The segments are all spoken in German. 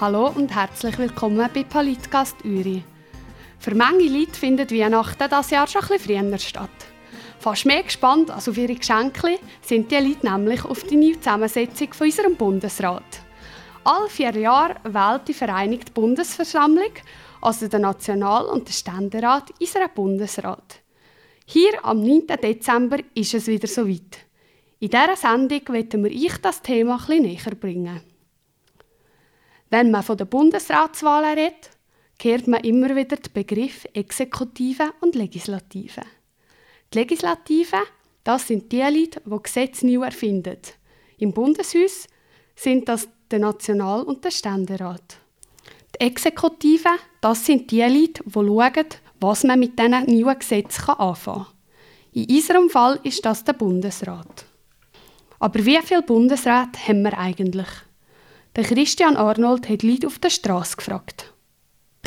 Hallo und herzlich willkommen bei Politgast Uri. Für manche Leute findet Weihnachten das Jahr schon etwas früher statt. Fast mehr gespannt als auf ihre Geschenke sind die Leute nämlich auf die neue Zusammensetzung von unserem Bundesrat. Alle vier Jahre wählt die Vereinigte Bundesversammlung, also der National- und der Ständerat, unseren Bundesrat. Hier am 9. Dezember ist es wieder soweit. In dieser Sendung wollen wir euch das Thema etwas näher bringen. Wenn man von der Bundesratswahlen redet, kehrt man immer wieder den Begriff Exekutive und Legislative. Die Legislative, das sind die Leute, die Gesetze neu erfinden. Im Bundeshaus sind das der National- und der Ständerat. Die Exekutive, das sind die Leute, die schauen, was man mit diesen neuen Gesetzen anfangen kann. In unserem Fall ist das der Bundesrat. Aber wie viele Bundesräte haben wir eigentlich? Der Christian Arnold hat Leute auf der Straße gefragt.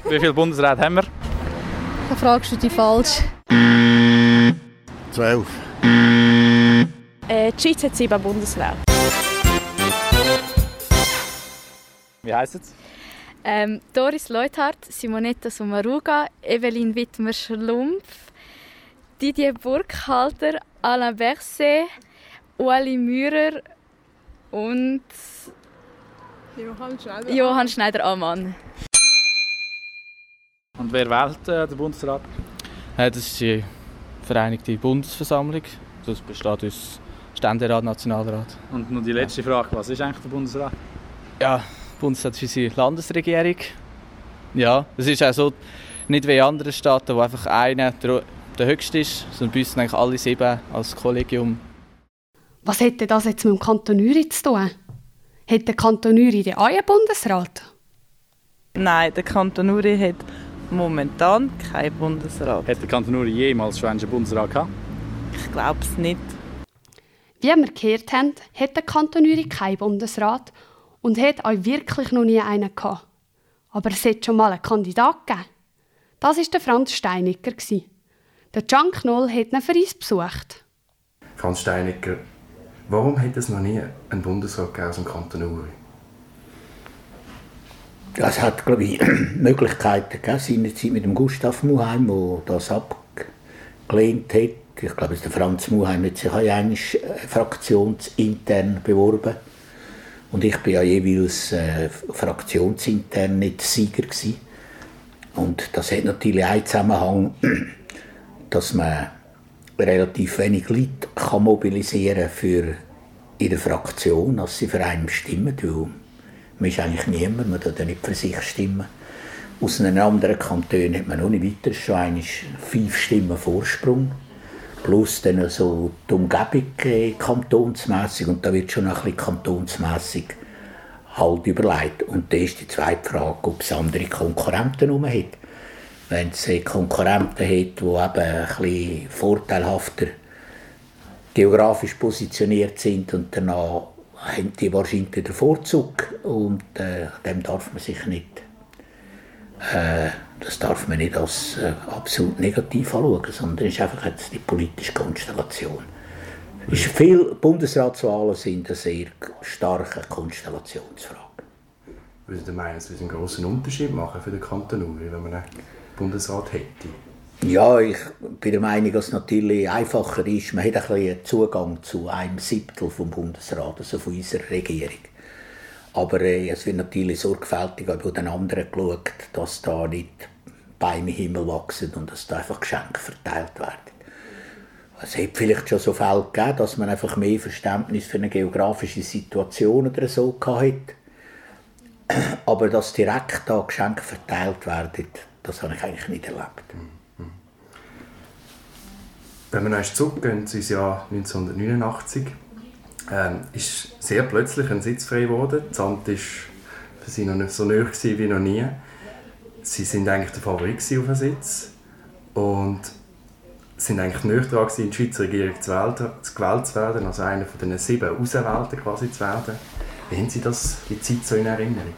Wie viele Bundesräte haben wir? Da fragst du dich falsch. Zwölf. Äh, die Schweiz hat sieben Bundesräte. Wie heisst es? Ähm, Doris Leuthardt, Simonetta Sommaruga, Evelyn Wittmer-Schlumpf, Didier Burkhalter, Alain Berset, Ueli Mürer und Johann Schneider. Johann Schneider-Ammann. Und wer wählt äh, den Bundesrat? Ja, das ist die Vereinigte Bundesversammlung. Das besteht aus Ständerat, Nationalrat. Und noch die letzte Frage, was ist eigentlich der Bundesrat? Ja, der Bundesrat ist unsere Landesregierung. Ja, es ist auch so, nicht wie in anderen Staaten, wo einfach einer der, der höchste ist, sondern bei uns sind eigentlich alle sieben als Kollegium. Was hätte das jetzt mit dem Kanton Uri zu tun? Hat der Kanton Uri den einen Bundesrat? Nein, der Kanton Uri hat momentan keinen Bundesrat. Hat der Kanton Uri jemals schon einen Bundesrat gehabt? Ich glaube es nicht. Wie wir gehört haben, hat der Kanton Uri keinen Bundesrat und hat auch wirklich noch nie einen gehabt. Aber es hat schon mal einen Kandidat gegeben. Das war der Franz Steiniger. Der Can Knoll hat ihn für uns besucht. Franz Steiniger, warum hat es noch nie einen Bundesrat aus dem Kanton Uri? Es hat, glaube ich, Möglichkeiten gegeben, seinerzeit mit dem Gustav Muheim, der das abgelehnt hat. Ich glaube, der Franz Muheim hat sich auch einmal fraktionsintern beworben. Und ich bin ja jeweils äh, fraktionsintern nicht Sieger gewesen. Und das hat natürlich einen Zusammenhang, dass man relativ wenig Leute kann mobilisieren für der Fraktion, dass sie für einen stimmen. Man ist eigentlich niemand, man ja nicht für sich stimmen. Aus einem anderen Kanton hat man noch nicht weiter, schon einmal fünf Stimmen Vorsprung. Plus dann so die Umgebung äh, kantonsmässig und da wird schon ein bisschen kantonsmässig halt überlegt. Und da ist die zweite Frage, ob es andere Konkurrenten herum hat. Wenn es äh, Konkurrenten hat, die eben ein bisschen vorteilhafter geografisch positioniert sind und danach haben die wahrscheinlich den Vorzug und äh, dem darf man sich nicht äh, das darf man nicht als äh, absolut negativ anschauen, sondern es ist einfach jetzt die politische Konstellation. Ist viele Bundesratswahlen sind eine sehr starke Konstellationsfrage. Würdet ihr meinen, es würde einen grossen Unterschied machen für den Kanton Uri, wenn man Bundesrat hätte? Ja, ich bin der Meinung, dass es natürlich einfacher ist. Man hat ein bisschen Zugang zu einem Siebtel vom Bundesrat, also von unserer Regierung. Aber äh, es wird natürlich sorgfältig bei den anderen geschaut, dass da nicht Bäume im Himmel wachsen und dass da einfach Geschenke verteilt werden. Es hat vielleicht schon so Fälle gegeben, dass man einfach mehr Verständnis für eine geografische Situation oder so hat. Aber dass direkt da Geschenke verteilt werden, das habe ich eigentlich nicht erlebt. Wenn wir noch zurückgehen ins Jahr 1989, ähm, ist sehr plötzlich ein Sitz frei geworden. Das Amt war für sie noch nicht so nahe wie noch nie. Sie sind eigentlich der Favorit auf den Sitz und sind eigentlich nicht dran in die Schweizer Regierung zu, wählen, zu gewählt zu werden, also einer von den sieben Auserwählten quasi zu werden. Wie haben Sie das, die Zeit so in Erinnerung?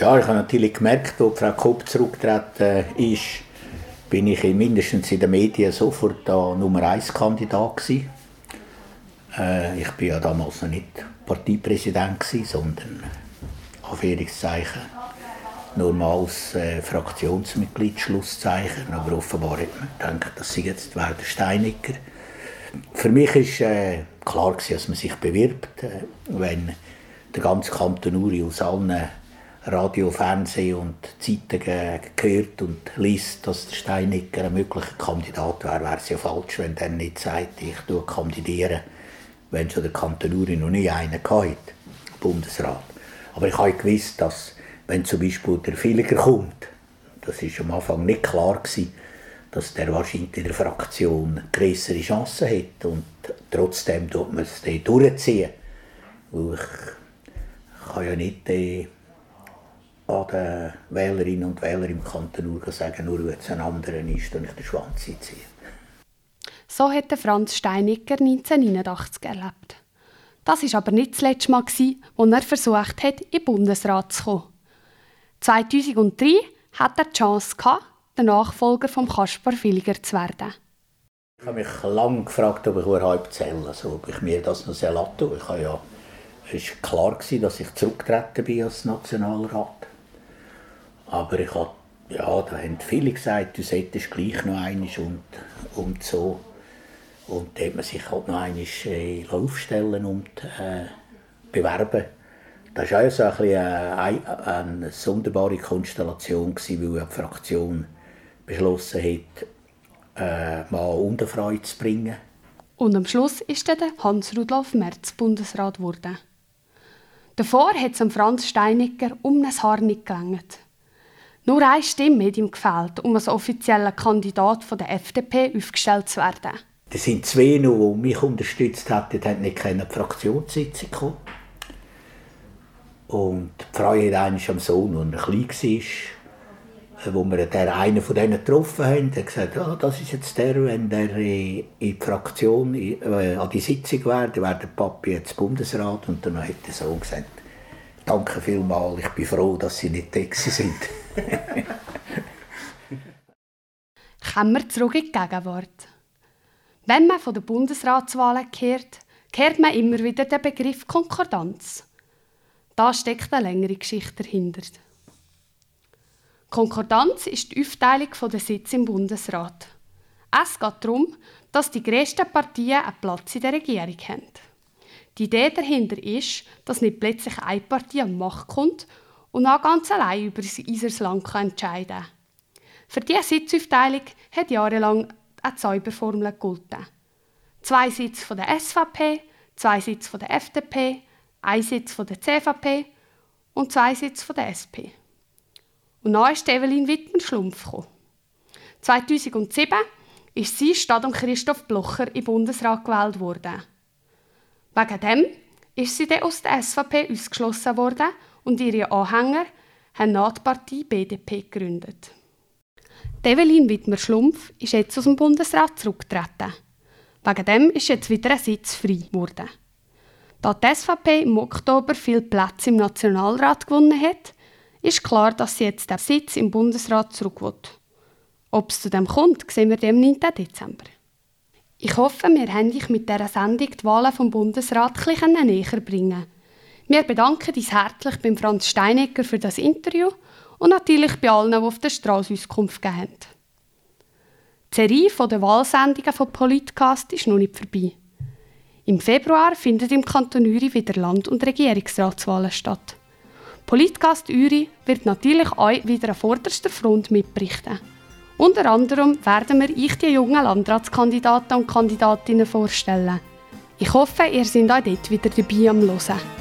Ja, ich habe natürlich gemerkt, als Frau Kopp zurückgetreten ist, bin ich mindestens in den Medien sofort da Nummer 1 Kandidat. Äh, ich bin ja damals noch nicht Parteipräsident gewesen, sondern Anführungszeichen normales äh, Fraktionsmitglied Schlusszeichen, aber offenbar hat man gedacht, das sei jetzt der Steiniger. Für mich war äh, klar, dass man sich bewirbt, äh, wenn der ganze Kanton Uri aus allen Radio, Fernsehen und Zeitungen gehört und liest, dass der Steiniger ein möglicher Kandidat wäre, wäre es ja falsch, wenn er nicht sagt, ich kandidiere, wenn schon der Kanton Uri noch nie einen hatte, Bundesrat. Aber ich habe gewusst, dass wenn zum Beispiel der Filiger kommt, das ist am Anfang nicht klar gewesen, dass der wahrscheinlich in der Fraktion größere Chancen hat und trotzdem tut man es durchziehen. Weil ich kann ja nicht äh, an den Wählerinnen und Wählern im Kanton Ur sagen, nur weil es ein anderer ist, und ich den Schwanz ziehe. So hat Franz Steiniger 1989 erlebt. Das war aber nicht das letzte Mal, als er versucht hat, in den Bundesrat zu kommen. 2003 hatte er die Chance, der Nachfolger von Kaspar Filiger zu werden. Ich habe mich lange gefragt, ob ich überhaupt zähle, also ob ich mir das noch lasse. Ich habe ja, es war klar, dass ich zurückgetreten bin als Nationalrat. Aber ich habe, ja, da haben viele gesagt, du solltest gleich noch einmal und, und so. Und da hat man sich halt noch einmal äh, aufstellen und äh, bewerben. Das war auch so ein bisschen eine, eine sonderbare Konstellation, weil die Fraktion beschlossen hat, äh, mal Unterfrau zu bringen. Und am Schluss ist dann Hans-Rudolf Merz Bundesrat geworden. Davor hat es Franz Steiniger um ein Haar nicht gelangt. Nur eine Stimme hat ihm gefehlt, um als offizieller Kandidat von der FDP aufgestellt zu werden. Es sind zwei noch, die mich unterstützt haben, die haben nicht keine Fraktionssitzung kommen. Und die Frau hat einmal am Sohn, als er klein war, wo wir der einen von denen getroffen haben, hat gesagt, ja, das ist jetzt der, wenn der in die Fraktion äh, an die Sitzung wäre, dann wäre der Papi jetzt Bundesrat. Und dann hat der Sohn gesagt, danke vielmals, ich bin froh, dass Sie nicht da sind. Kommen wir zurück in die Gegenwart. Wenn man von den Bundesratswahlen kehrt, kehrt man immer wieder den Begriff Konkordanz. Da steckt eine längere Geschichte dahinter. Konkordanz ist die Aufteilung der Sitze im Bundesrat. Es geht darum, dass die grössten Partien einen Platz in der Regierung haben. Die Idee dahinter ist, dass nicht plötzlich eine Partei an Macht kommt und auch ganz allein über unser Land entscheiden. Für diese Sitzaufteilung hat jahrelang eine Zauberformel gegolten. Zwei Sitze von der SVP, zwei Sitze von der FDP, ein Sitz von der CVP und zwei Sitze von der SP. Und dann ist Evelyn Wittmann-Schlumpf 2007 ist sie statt um Christoph Blocher den Bundesrat gewählt worden. Wegen dem ist sie dann aus der SVP ausgeschlossen worden und ihre Anhänger haben Partei BDP gegründet. Evelyn Wittmer-Schlumpf ist jetzt aus dem Bundesrat zurückgetreten. Wegen dem ist jetzt wieder ein Sitz frei geworden. Da die SVP im Oktober viel Plätze im Nationalrat gewonnen hat, ist klar, dass sie jetzt den Sitz im Bundesrat zurück will. Ob es zu dem kommt, sehen wir am 9. Dezember. Ich hoffe, wir haben dich mit dieser Sendung die Wahlen vom Bundesrat ein näher bringen. Wir bedanken uns herzlich beim Franz Steinecker für das Interview und natürlich bei allen, die auf der Straße Auskunft gegeben haben. Die Serie der Wahlsendungen von Politcast ist noch nicht vorbei. Im Februar findet im Kanton Uri wieder Land- und Regierungsratswahlen statt. Politcast Uri wird natürlich euch wieder an vorderster Front mitberichten. Unter anderem werden wir euch die jungen Landratskandidaten und Kandidatinnen vorstellen. Ich hoffe, ihr seid auch dort wieder dabei am Hören.